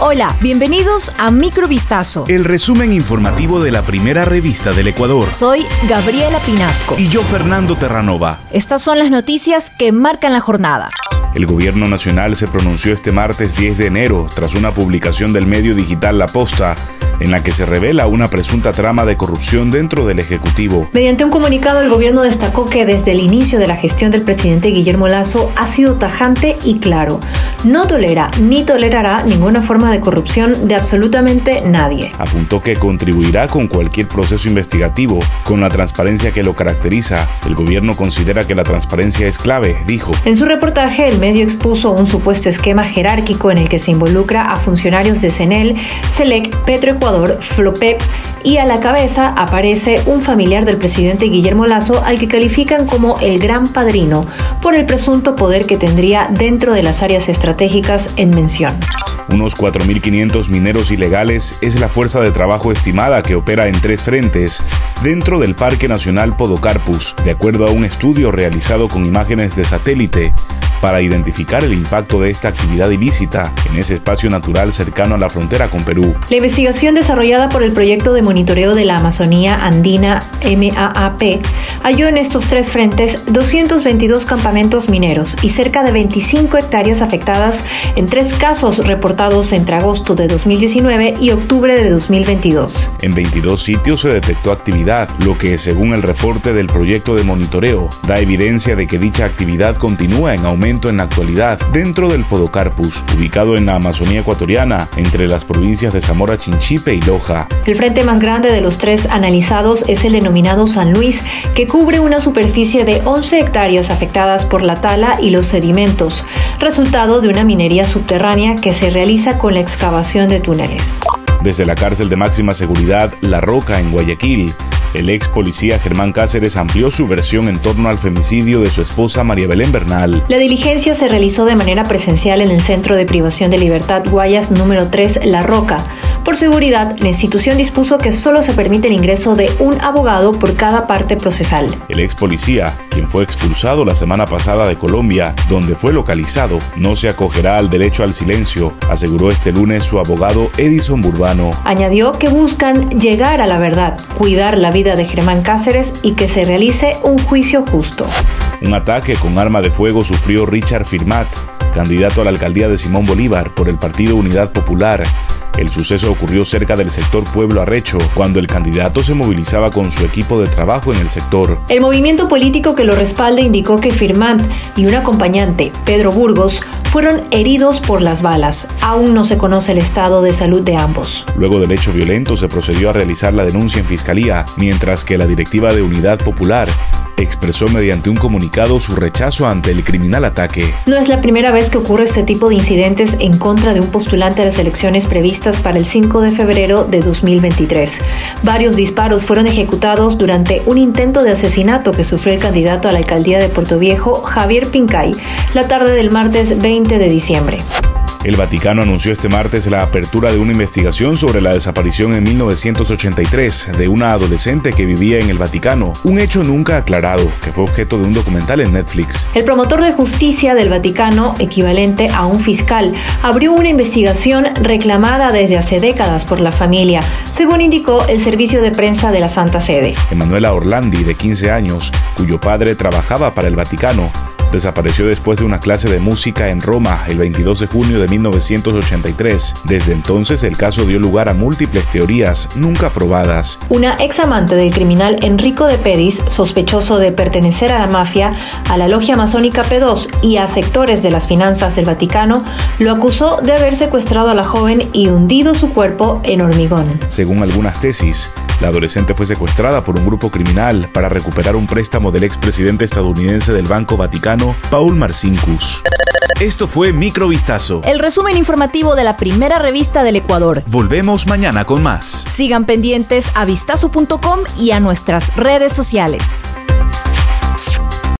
Hola, bienvenidos a Microvistazo. El resumen informativo de la primera revista del Ecuador. Soy Gabriela Pinasco. Y yo, Fernando Terranova. Estas son las noticias que marcan la jornada. El gobierno nacional se pronunció este martes 10 de enero tras una publicación del medio digital La Posta en la que se revela una presunta trama de corrupción dentro del Ejecutivo. Mediante un comunicado, el gobierno destacó que desde el inicio de la gestión del presidente Guillermo Lazo ha sido tajante y claro. No tolera ni tolerará ninguna forma de corrupción de absolutamente nadie. Apuntó que contribuirá con cualquier proceso investigativo, con la transparencia que lo caracteriza. El gobierno considera que la transparencia es clave, dijo. En su reportaje, el medio expuso un supuesto esquema jerárquico en el que se involucra a funcionarios de CENEL, SELEC, Petroecuador, Flopep y a la cabeza aparece un familiar del presidente Guillermo Lazo al que califican como el gran padrino por el presunto poder que tendría dentro de las áreas estratégicas en mención. Unos 4.500 mineros ilegales es la fuerza de trabajo estimada que opera en tres frentes dentro del Parque Nacional Podocarpus, de acuerdo a un estudio realizado con imágenes de satélite para identificar el impacto de esta actividad ilícita en ese espacio natural cercano a la frontera con Perú. La investigación desarrollada por el proyecto de monitoreo de la Amazonía Andina MAAP halló en estos tres frentes 222 campamentos mineros y cerca de 25 hectáreas afectadas en tres casos reportados entre agosto de 2019 y octubre de 2022. En 22 sitios se detectó actividad, lo que según el reporte del proyecto de monitoreo da evidencia de que dicha actividad continúa en aumento en la actualidad dentro del Podocarpus, ubicado en la Amazonía ecuatoriana, entre las provincias de Zamora Chinchipe y Loja. El frente más grande de los tres analizados es el denominado San Luis, que cubre una superficie de 11 hectáreas afectadas por la tala y los sedimentos, resultado de una minería subterránea que se realiza con la excavación de túneles. Desde la cárcel de máxima seguridad La Roca en Guayaquil, el ex policía Germán Cáceres amplió su versión en torno al femicidio de su esposa María Belén Bernal. La diligencia se realizó de manera presencial en el Centro de Privación de Libertad Guayas número 3 La Roca. Por seguridad, la institución dispuso que solo se permite el ingreso de un abogado por cada parte procesal. El ex policía, quien fue expulsado la semana pasada de Colombia, donde fue localizado, no se acogerá al derecho al silencio, aseguró este lunes su abogado Edison Burbano. Añadió que buscan llegar a la verdad, cuidar la vida de Germán Cáceres y que se realice un juicio justo. Un ataque con arma de fuego sufrió Richard Firmat, candidato a la alcaldía de Simón Bolívar por el Partido Unidad Popular el suceso ocurrió cerca del sector Pueblo Arrecho, cuando el candidato se movilizaba con su equipo de trabajo en el sector. El movimiento político que lo respalda indicó que Firmant y un acompañante, Pedro Burgos, fueron heridos por las balas. Aún no se conoce el estado de salud de ambos. Luego del hecho violento se procedió a realizar la denuncia en fiscalía, mientras que la directiva de Unidad Popular expresó mediante un comunicado su rechazo ante el criminal ataque. No es la primera vez que ocurre este tipo de incidentes en contra de un postulante a las elecciones previstas para el 5 de febrero de 2023. Varios disparos fueron ejecutados durante un intento de asesinato que sufrió el candidato a la alcaldía de Puerto Viejo, Javier Pincay, la tarde del martes 20 de diciembre. El Vaticano anunció este martes la apertura de una investigación sobre la desaparición en 1983 de una adolescente que vivía en el Vaticano, un hecho nunca aclarado que fue objeto de un documental en Netflix. El promotor de justicia del Vaticano, equivalente a un fiscal, abrió una investigación reclamada desde hace décadas por la familia, según indicó el servicio de prensa de la Santa Sede. Emanuela Orlandi, de 15 años, cuyo padre trabajaba para el Vaticano, desapareció después de una clase de música en Roma el 22 de junio de 1983. Desde entonces el caso dio lugar a múltiples teorías nunca probadas. Una ex amante del criminal Enrico de Pedis, sospechoso de pertenecer a la mafia, a la logia masónica P2 y a sectores de las finanzas del Vaticano, lo acusó de haber secuestrado a la joven y hundido su cuerpo en hormigón. Según algunas tesis, la adolescente fue secuestrada por un grupo criminal para recuperar un préstamo del expresidente estadounidense del Banco Vaticano, Paul Marcinkus. Esto fue Microvistazo. El resumen informativo de la primera revista del Ecuador. Volvemos mañana con más. Sigan pendientes a vistazo.com y a nuestras redes sociales.